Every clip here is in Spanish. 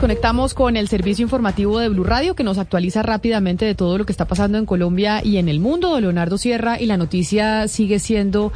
Conectamos con el servicio informativo de Blue Radio que nos actualiza rápidamente de todo lo que está pasando en Colombia y en el mundo. Leonardo Sierra y la noticia sigue siendo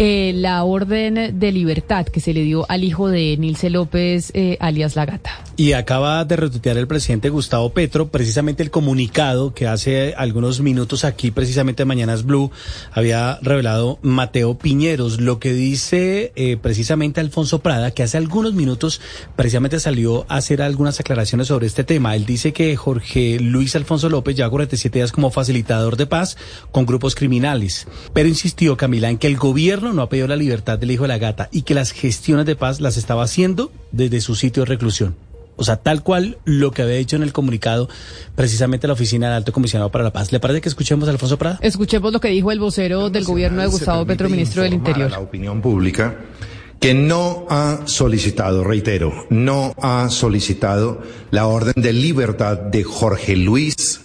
eh, la orden de libertad que se le dio al hijo de Nilce López, eh, alias La Gata. Y acaba de retuitear el presidente Gustavo Petro precisamente el comunicado que hace algunos minutos aquí, precisamente Mañanas Blue, había revelado Mateo Piñeros. Lo que dice eh, precisamente Alfonso Prada, que hace algunos minutos precisamente salió a hacer algunas aclaraciones sobre este tema. Él dice que Jorge Luis Alfonso López ya 47 días como facilitador de paz con grupos criminales. Pero insistió Camila en que el gobierno no ha pedido la libertad del hijo de la gata y que las gestiones de paz las estaba haciendo desde su sitio de reclusión. O sea, tal cual lo que había dicho en el comunicado precisamente la Oficina del Alto Comisionado para la Paz. ¿Le parece que escuchemos a Alfonso Prada? Escuchemos lo que dijo el vocero del gobierno de Gustavo Petro, ministro del Interior. la opinión pública que no ha solicitado, reitero, no ha solicitado la orden de libertad de Jorge Luis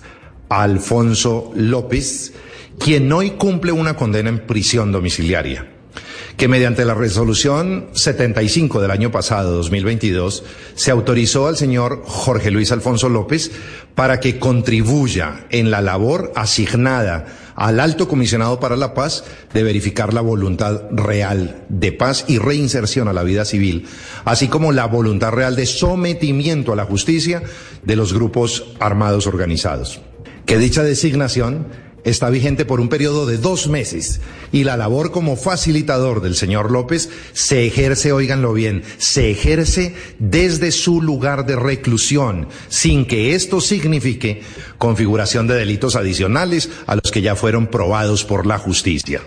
Alfonso López, quien hoy cumple una condena en prisión domiciliaria que mediante la resolución 75 del año pasado, 2022, se autorizó al señor Jorge Luis Alfonso López para que contribuya en la labor asignada al alto comisionado para la paz de verificar la voluntad real de paz y reinserción a la vida civil, así como la voluntad real de sometimiento a la justicia de los grupos armados organizados. Que dicha designación está vigente por un periodo de dos meses y la labor como facilitador del señor López se ejerce, oíganlo bien, se ejerce desde su lugar de reclusión, sin que esto signifique configuración de delitos adicionales a los que ya fueron probados por la justicia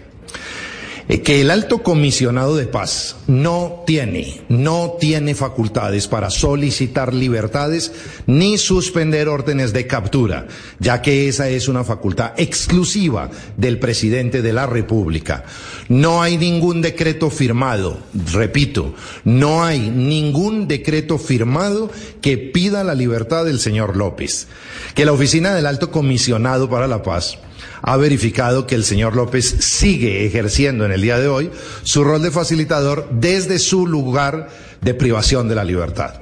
que el alto comisionado de paz no tiene, no tiene facultades para solicitar libertades ni suspender órdenes de captura, ya que esa es una facultad exclusiva del presidente de la República. No hay ningún decreto firmado, repito, no hay ningún decreto firmado que pida la libertad del señor López. Que la oficina del alto comisionado para la paz ha verificado que el señor López sigue ejerciendo en el día de hoy su rol de facilitador desde su lugar de privación de la libertad.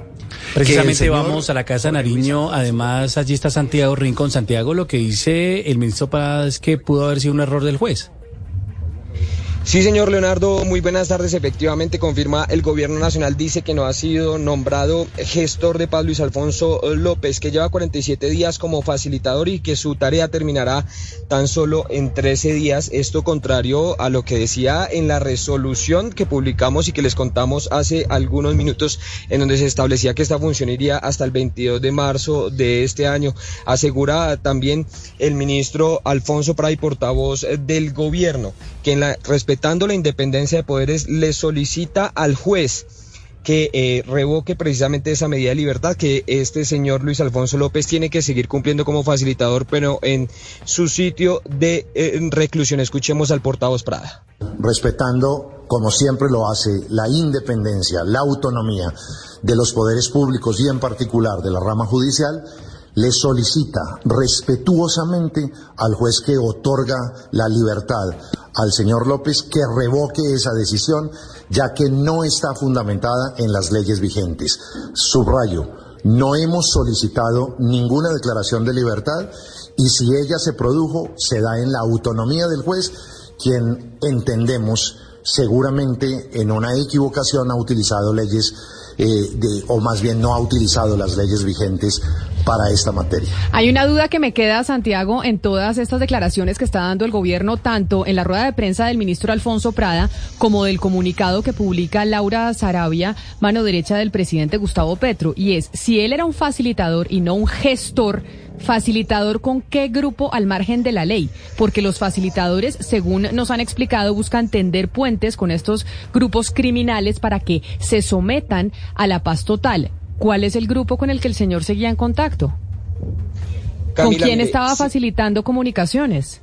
Precisamente señor... vamos a la Casa Nariño, además allí está Santiago Rincón. Santiago, lo que dice el ministro Paz es que pudo haber sido un error del juez. Sí, señor Leonardo, muy buenas tardes. Efectivamente, confirma el gobierno nacional, dice que no ha sido nombrado gestor de paz Luis Alfonso López, que lleva 47 días como facilitador y que su tarea terminará tan solo en 13 días. Esto contrario a lo que decía en la resolución que publicamos y que les contamos hace algunos minutos, en donde se establecía que esta función iría hasta el 22 de marzo de este año. Asegura también el ministro Alfonso Pray, portavoz del gobierno, que en la respetando la independencia de poderes, le solicita al juez que eh, revoque precisamente esa medida de libertad que este señor Luis Alfonso López tiene que seguir cumpliendo como facilitador, pero en su sitio de reclusión. Escuchemos al portavoz Prada. Respetando, como siempre lo hace, la independencia, la autonomía de los poderes públicos y en particular de la rama judicial, le solicita respetuosamente al juez que otorga la libertad al señor López que revoque esa decisión, ya que no está fundamentada en las leyes vigentes. Subrayo, no hemos solicitado ninguna declaración de libertad y si ella se produjo, se da en la autonomía del juez, quien entendemos seguramente en una equivocación ha utilizado leyes eh, de, o más bien no ha utilizado las leyes vigentes para esta materia. Hay una duda que me queda, Santiago, en todas estas declaraciones que está dando el gobierno, tanto en la rueda de prensa del ministro Alfonso Prada como del comunicado que publica Laura Sarabia, mano derecha del presidente Gustavo Petro, y es, si él era un facilitador y no un gestor, ¿Facilitador con qué grupo al margen de la ley? Porque los facilitadores, según nos han explicado, buscan tender puentes con estos grupos criminales para que se sometan a la paz total. ¿Cuál es el grupo con el que el señor seguía en contacto? ¿Con quién estaba facilitando comunicaciones?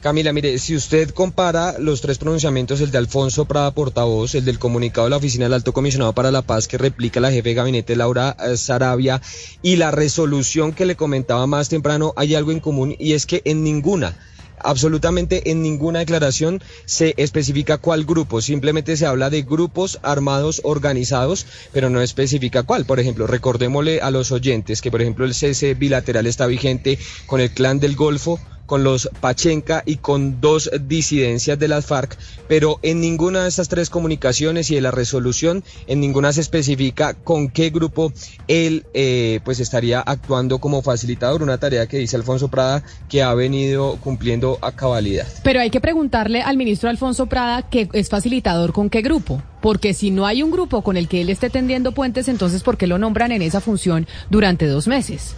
Camila, mire, si usted compara los tres pronunciamientos, el de Alfonso Prada, portavoz, el del comunicado de la Oficina del Alto Comisionado para la Paz que replica la jefe de gabinete Laura eh, Sarabia y la resolución que le comentaba más temprano, hay algo en común y es que en ninguna absolutamente en ninguna declaración se especifica cuál grupo, simplemente se habla de grupos armados organizados, pero no especifica cuál. Por ejemplo, recordémosle a los oyentes que, por ejemplo, el cese bilateral está vigente con el clan del Golfo, con los Pachenca y con dos disidencias de las FARC, pero en ninguna de estas tres comunicaciones y de la resolución, en ninguna se especifica con qué grupo él eh, pues estaría actuando como facilitador, una tarea que dice Alfonso Prada que ha venido cumpliendo a cabalidad. Pero hay que preguntarle al ministro Alfonso Prada que es facilitador con qué grupo. Porque si no hay un grupo con el que él esté tendiendo puentes, entonces ¿por qué lo nombran en esa función durante dos meses?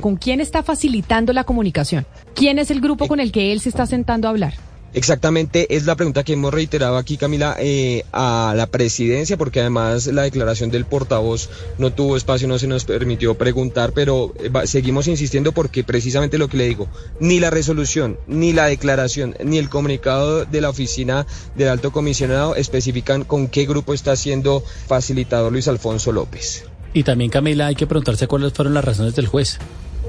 ¿Con quién está facilitando la comunicación? ¿Quién es el grupo con el que él se está sentando a hablar? Exactamente, es la pregunta que hemos reiterado aquí, Camila, eh, a la presidencia, porque además la declaración del portavoz no tuvo espacio, no se nos permitió preguntar, pero eh, seguimos insistiendo porque precisamente lo que le digo, ni la resolución, ni la declaración, ni el comunicado de la oficina del alto comisionado especifican con qué grupo está siendo facilitador Luis Alfonso López. Y también, Camila, hay que preguntarse cuáles fueron las razones del juez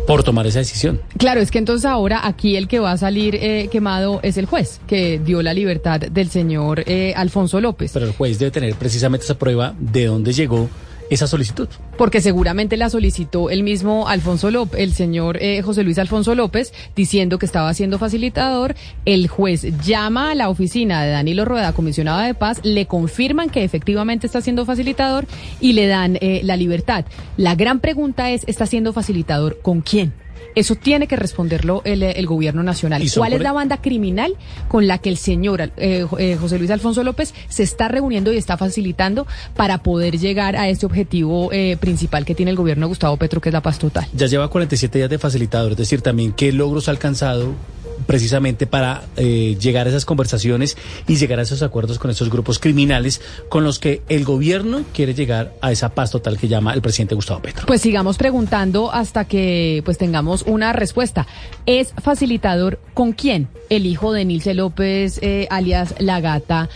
por tomar esa decisión. Claro, es que entonces ahora aquí el que va a salir eh, quemado es el juez, que dio la libertad del señor eh, Alfonso López. Pero el juez debe tener precisamente esa prueba de dónde llegó esa solicitud. Porque seguramente la solicitó el mismo Alfonso López, el señor eh, José Luis Alfonso López, diciendo que estaba siendo facilitador. El juez llama a la oficina de Danilo Rueda, comisionado de paz, le confirman que efectivamente está siendo facilitador y le dan eh, la libertad. La gran pregunta es, ¿está siendo facilitador con quién? Eso tiene que responderlo el, el gobierno nacional. ¿Cuál es la banda criminal con la que el señor eh, eh, José Luis Alfonso López se está reuniendo y está facilitando para poder llegar a ese objetivo eh, principal que tiene el gobierno de Gustavo Petro, que es la paz total? Ya lleva 47 días de facilitador, es decir, también qué logros ha alcanzado precisamente para eh, llegar a esas conversaciones y llegar a esos acuerdos con esos grupos criminales con los que el gobierno quiere llegar a esa paz total que llama el presidente Gustavo Petro. Pues sigamos preguntando hasta que pues tengamos una respuesta. ¿Es facilitador con quién? El hijo de Nilce López, eh, alias La Gata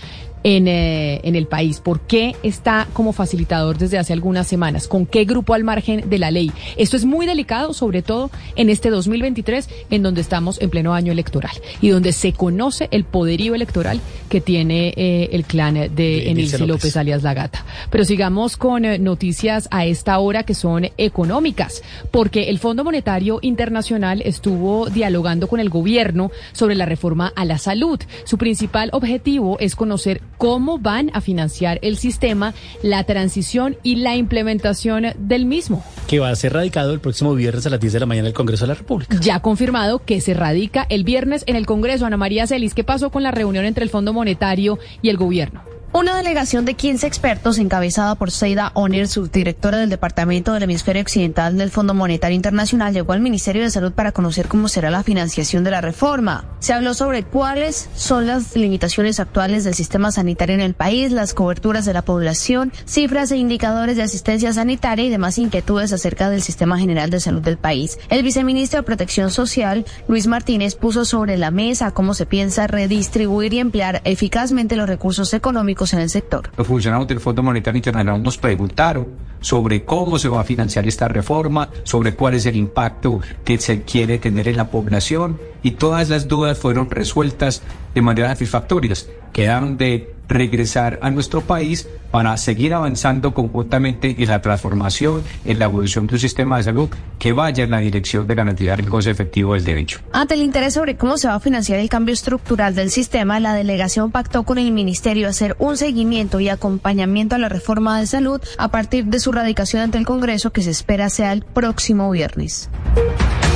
en, eh, en el país? ¿Por qué está como facilitador desde hace algunas semanas? ¿Con qué grupo al margen de la ley? Esto es muy delicado, sobre todo en este 2023, en donde estamos en pleno año electoral y donde se conoce el poderío electoral que tiene eh, el clan de Enilce López. alias La Gata. Pero sigamos con eh, noticias a esta hora que son económicas, porque el Fondo Monetario Internacional estuvo dialogando con el gobierno sobre la reforma a la salud. Su principal objetivo es conocer cómo van a financiar el sistema, la transición y la implementación del mismo. Que va a ser radicado el próximo viernes a las 10 de la mañana en el Congreso de la República. Ya confirmado que se radica el viernes en el Congreso. Ana María Celis, ¿qué pasó con la reunión entre el Fondo Monetario y el gobierno? Una delegación de 15 expertos encabezada por Seida Oner, subdirectora del Departamento del Hemisferio Occidental del Fondo Monetario Internacional, llegó al Ministerio de Salud para conocer cómo será la financiación de la reforma. Se habló sobre cuáles son las limitaciones actuales del sistema sanitario en el país, las coberturas de la población, cifras e indicadores de asistencia sanitaria y demás inquietudes acerca del sistema general de salud del país. El viceministro de Protección Social, Luis Martínez, puso sobre la mesa cómo se piensa redistribuir y emplear eficazmente los recursos económicos en el sector. Los funcionarios del Fondo Monetario Internacional nos preguntaron sobre cómo se va a financiar esta reforma, sobre cuál es el impacto que se quiere tener en la población y todas las dudas fueron resueltas de manera satisfactoria. Quedaron de regresar a nuestro país para seguir avanzando conjuntamente en la transformación, en la evolución de un sistema de salud que vaya en la dirección de garantizar el goce efectivo del derecho. Ante el interés sobre cómo se va a financiar el cambio estructural del sistema, la delegación pactó con el ministerio hacer un seguimiento y acompañamiento a la reforma de salud a partir de su radicación ante el Congreso que se espera sea el próximo viernes.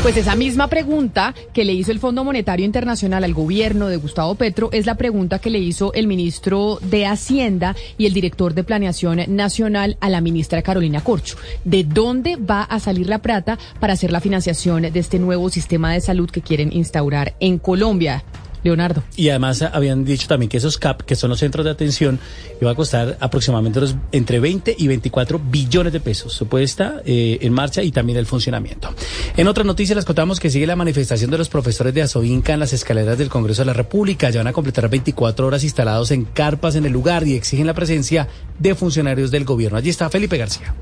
Pues esa misma pregunta que le hizo el Fondo Monetario Internacional al gobierno de Gustavo Petro es la pregunta que le hizo el ministro de Hacienda y el director de Planeación Nacional a la ministra Carolina Corcho. ¿De dónde va a salir la plata para hacer la financiación de este nuevo sistema de salud que quieren instaurar en Colombia? Leonardo. Y además habían dicho también que esos CAP, que son los centros de atención, iba a costar aproximadamente los, entre 20 y 24 billones de pesos. Su puesta eh, en marcha y también el funcionamiento. En otras noticias les contamos que sigue la manifestación de los profesores de Azoinca en las escaleras del Congreso de la República. Ya van a completar 24 horas instalados en carpas en el lugar y exigen la presencia de funcionarios del gobierno. Allí está Felipe García.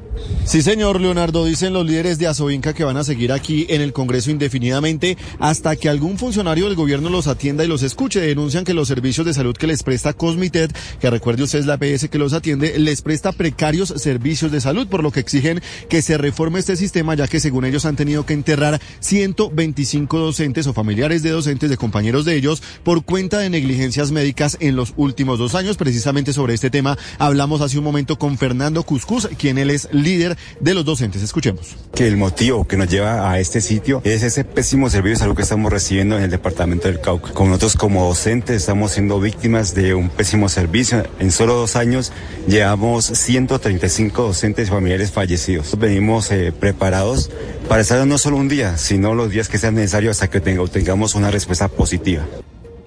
Sí, señor Leonardo, dicen los líderes de Azoinca que van a seguir aquí en el Congreso indefinidamente hasta que algún funcionario del gobierno los atienda y los escuche. Denuncian que los servicios de salud que les presta Cosmited, que recuerde usted es la PS que los atiende, les presta precarios servicios de salud, por lo que exigen que se reforme este sistema, ya que según ellos han tenido que enterrar 125 docentes o familiares de docentes de compañeros de ellos por cuenta de negligencias médicas en los últimos dos años. Precisamente sobre este tema hablamos hace un momento con Fernando Cuscus, quien él es líder de los docentes. Escuchemos. Que el motivo que nos lleva a este sitio es ese pésimo servicio de salud que estamos recibiendo en el departamento del Cauca. Como nosotros como docentes estamos siendo víctimas de un pésimo servicio. En solo dos años llevamos 135 docentes y familiares fallecidos. Venimos eh, preparados para estar no solo un día, sino los días que sean necesarios hasta que tengamos una respuesta positiva.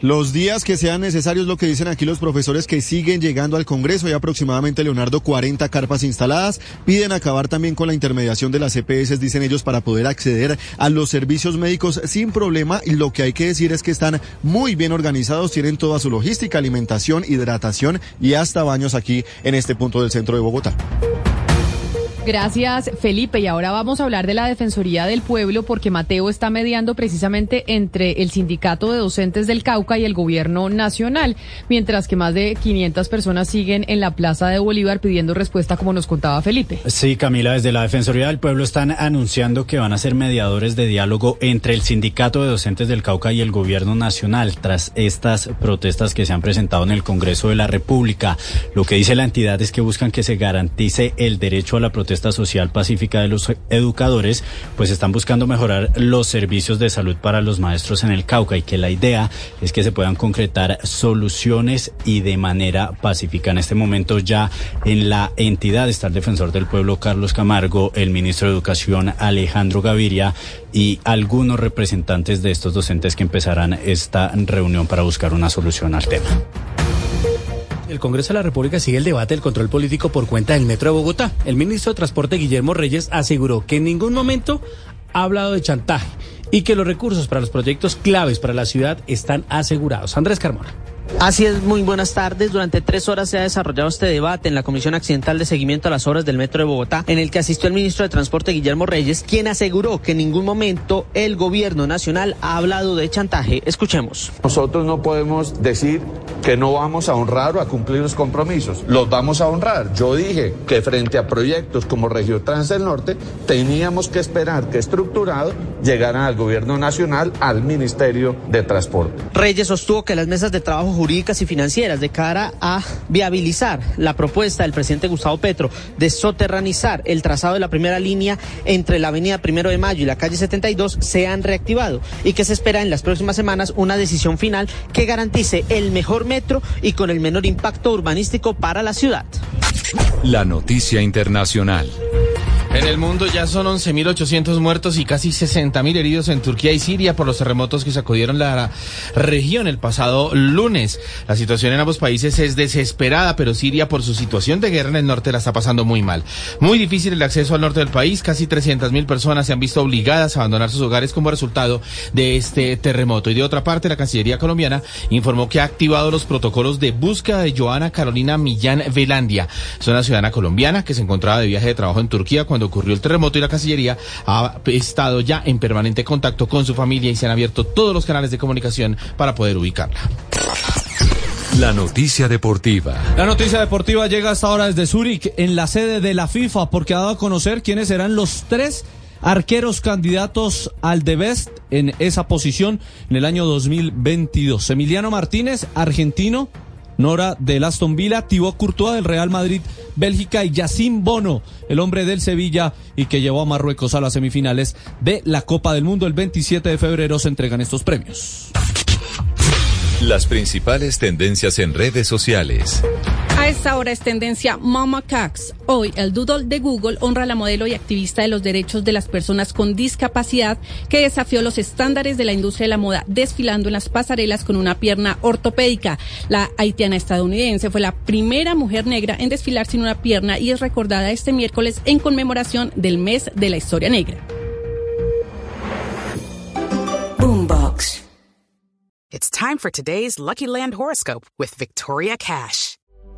Los días que sean necesarios, lo que dicen aquí los profesores que siguen llegando al Congreso, hay aproximadamente, Leonardo, 40 carpas instaladas. Piden acabar también con la intermediación de las EPS, dicen ellos, para poder acceder a los servicios médicos sin problema. Y lo que hay que decir es que están muy bien organizados, tienen toda su logística, alimentación, hidratación y hasta baños aquí en este punto del centro de Bogotá. Gracias, Felipe. Y ahora vamos a hablar de la Defensoría del Pueblo porque Mateo está mediando precisamente entre el Sindicato de Docentes del Cauca y el Gobierno Nacional, mientras que más de 500 personas siguen en la Plaza de Bolívar pidiendo respuesta, como nos contaba Felipe. Sí, Camila, desde la Defensoría del Pueblo están anunciando que van a ser mediadores de diálogo entre el Sindicato de Docentes del Cauca y el Gobierno Nacional tras estas protestas que se han presentado en el Congreso de la República. Lo que dice la entidad es que buscan que se garantice el derecho a la protesta social pacífica de los educadores, pues están buscando mejorar los servicios de salud para los maestros en el Cauca y que la idea es que se puedan concretar soluciones y de manera pacífica. En este momento ya en la entidad está el defensor del pueblo Carlos Camargo, el ministro de Educación Alejandro Gaviria y algunos representantes de estos docentes que empezarán esta reunión para buscar una solución al tema. El Congreso de la República sigue el debate del control político por cuenta del Metro de Bogotá. El ministro de Transporte, Guillermo Reyes, aseguró que en ningún momento ha hablado de chantaje y que los recursos para los proyectos claves para la ciudad están asegurados. Andrés Carmona. Así es, muy buenas tardes. Durante tres horas se ha desarrollado este debate en la Comisión Accidental de Seguimiento a las Obras del Metro de Bogotá, en el que asistió el ministro de Transporte Guillermo Reyes, quien aseguró que en ningún momento el gobierno nacional ha hablado de chantaje. Escuchemos. Nosotros no podemos decir que no vamos a honrar o a cumplir los compromisos. Los vamos a honrar. Yo dije que frente a proyectos como Regio Trans del Norte, teníamos que esperar que estructurado llegaran al gobierno nacional, al Ministerio de Transporte. Reyes sostuvo que las mesas de trabajo y financieras de cara a viabilizar la propuesta del presidente Gustavo Petro de soterranizar el trazado de la primera línea entre la avenida Primero de Mayo y la calle 72 se han reactivado y que se espera en las próximas semanas una decisión final que garantice el mejor metro y con el menor impacto urbanístico para la ciudad. La noticia internacional. En el mundo ya son 11.800 muertos y casi 60.000 heridos en Turquía y Siria por los terremotos que sacudieron la región el pasado lunes. La situación en ambos países es desesperada, pero Siria por su situación de guerra en el norte la está pasando muy mal. Muy difícil el acceso al norte del país. Casi 300.000 personas se han visto obligadas a abandonar sus hogares como resultado de este terremoto. Y de otra parte, la Cancillería colombiana informó que ha activado los protocolos de búsqueda de Joana Carolina Millán Velandia. Es una ciudadana colombiana que se encontraba de viaje de trabajo en Turquía cuando ocurrió el terremoto y la Cancillería ha estado ya en permanente contacto con su familia y se han abierto todos los canales de comunicación para poder ubicarla. La noticia deportiva. La noticia deportiva llega hasta ahora desde Zúrich, en la sede de la FIFA, porque ha dado a conocer quiénes serán los tres arqueros candidatos al de Best en esa posición en el año 2022. Emiliano Martínez, argentino, Nora del Aston Villa, Thibaut Courtois del Real Madrid, Bélgica y Yacine Bono, el hombre del Sevilla y que llevó a Marruecos a las semifinales de la Copa del Mundo. El 27 de febrero se entregan estos premios. Las principales tendencias en redes sociales. A esta hora es tendencia Mama Cax. Hoy el doodle de Google honra a la modelo y activista de los derechos de las personas con discapacidad que desafió los estándares de la industria de la moda desfilando en las pasarelas con una pierna ortopédica. La haitiana estadounidense fue la primera mujer negra en desfilar sin una pierna y es recordada este miércoles en conmemoración del mes de la historia negra. Boombox. It's time for today's Lucky Land horoscope with Victoria Cash.